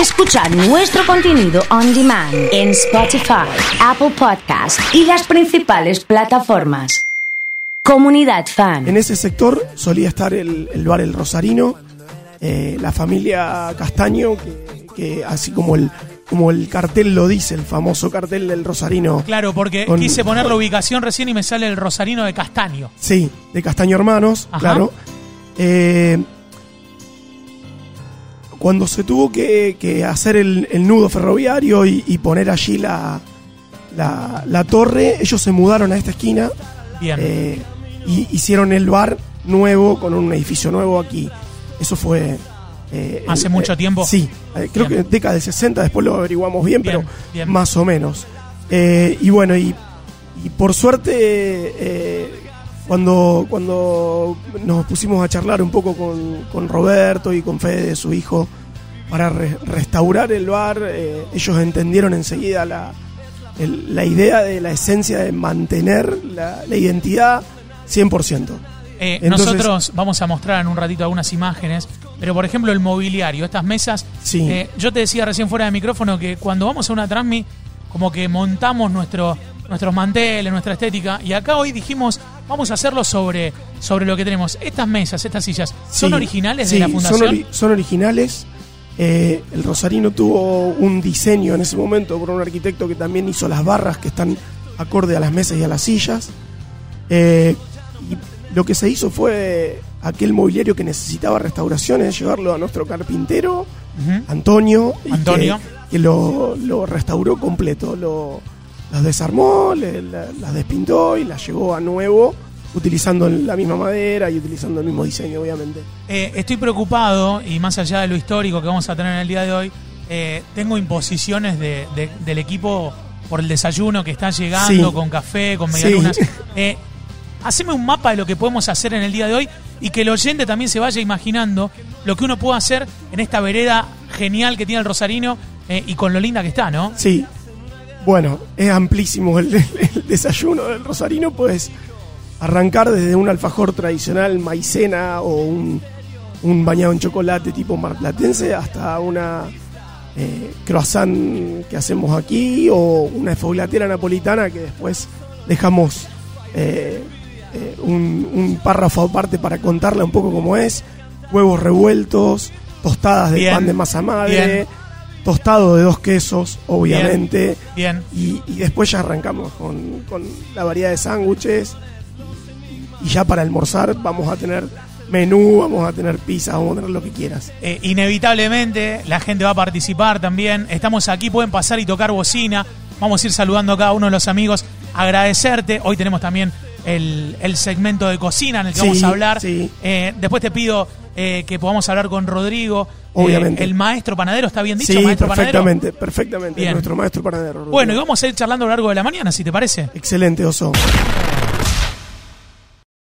Escuchar nuestro contenido on demand en Spotify, Apple Podcast y las principales plataformas. Comunidad Fan. En ese sector solía estar el, el bar El Rosarino, eh, la familia Castaño, que, que así como el, como el cartel lo dice, el famoso cartel del Rosarino. Claro, porque Con- quise poner la ubicación recién y me sale el Rosarino de Castaño. Sí, de Castaño Hermanos, Ajá. claro. Eh, cuando se tuvo que, que hacer el, el nudo ferroviario y, y poner allí la, la, la torre, ellos se mudaron a esta esquina Bien. eh, y hicieron el bar nuevo con un edificio nuevo aquí. Eso fue... eh, ¿Hace el- mucho eh, tiempo? Sí, creo Bien. que década del 60, después lo averiguamos bien, Bien, pero bien. más o menos. Y bueno, y, y por suerte, cuando, cuando nos pusimos a charlar un poco con, con Roberto y con Fede, su hijo, para re- restaurar el bar, eh, ellos entendieron enseguida la, el- la idea de la esencia de mantener la, la identidad 100%. Eh, Entonces- nosotros vamos a mostrar en un ratito algunas imágenes, pero por ejemplo el mobiliario, estas mesas, Sí. eh, yo te decía recién fuera de micrófono que cuando vamos a una transmi, como que montamos nuestro, nuestros manteles, nuestra estética, y acá hoy dijimos, vamos a hacerlo sobre, sobre lo que tenemos. Estas mesas, estas sillas, ¿son Sí, originales sí, de la fundación? Son, ori- son originales. Eh, el Rosarino tuvo un diseño en ese momento por un arquitecto que también hizo las barras que están acorde a las mesas y a las sillas. Eh, y lo que se hizo fue aquel mobiliario que necesitaba restauraciones, llevarlo a nuestro carpintero. Antonio, Antonio. que, que lo, lo restauró completo. Lo, las desarmó, le- la- las despintó y las llevó a nuevo, utilizando la misma madera y utilizando el mismo diseño, obviamente. Eh, estoy preocupado, y más allá de lo histórico que vamos a tener en el día de hoy, eh, tengo imposiciones de- de- del equipo por el desayuno que está llegando, Sí. con café, con Sí. medialunas. Eh, haceme un mapa de lo que podemos hacer en el día de hoy y que el oyente también se vaya imaginando lo que uno puede hacer en esta vereda genial que tiene el Rosarino eh, y con lo linda que está, ¿no? Sí. Bueno, es amplísimo el, el desayuno del Rosarino, pues arrancar desde un alfajor tradicional maicena o un, un bañado en chocolate tipo marplatense hasta una eh, croissant que hacemos aquí o una esfoglatera napolitana que después dejamos eh, eh, un, un párrafo aparte para contarla un poco cómo es. Huevos revueltos, tostadas de Bien, pan de masa madre, bien. Tostado de dos quesos, obviamente. Bien. Y, y después ya arrancamos con, con la variedad de sándwiches. Y ya para almorzar vamos a tener menú, vamos a tener pizza, vamos a tener lo que quieras. Eh, inevitablemente la gente va a participar también. Estamos aquí, pueden pasar y tocar bocina. Vamos a ir saludando a cada uno de los amigos. Agradecerte. Hoy tenemos también el, el segmento de cocina en el que Sí, vamos a hablar. sí. Eh, después te pido eh, que podamos hablar con Rodrigo. eh, Obviamente. el maestro panadero, ¿está bien dicho? Sí, maestro panadero. perfectamente, perfectamente. Bien. Nuestro maestro panadero. Bueno, y vamos a ir charlando a lo largo de la mañana, si te parece. Excelente, Oso.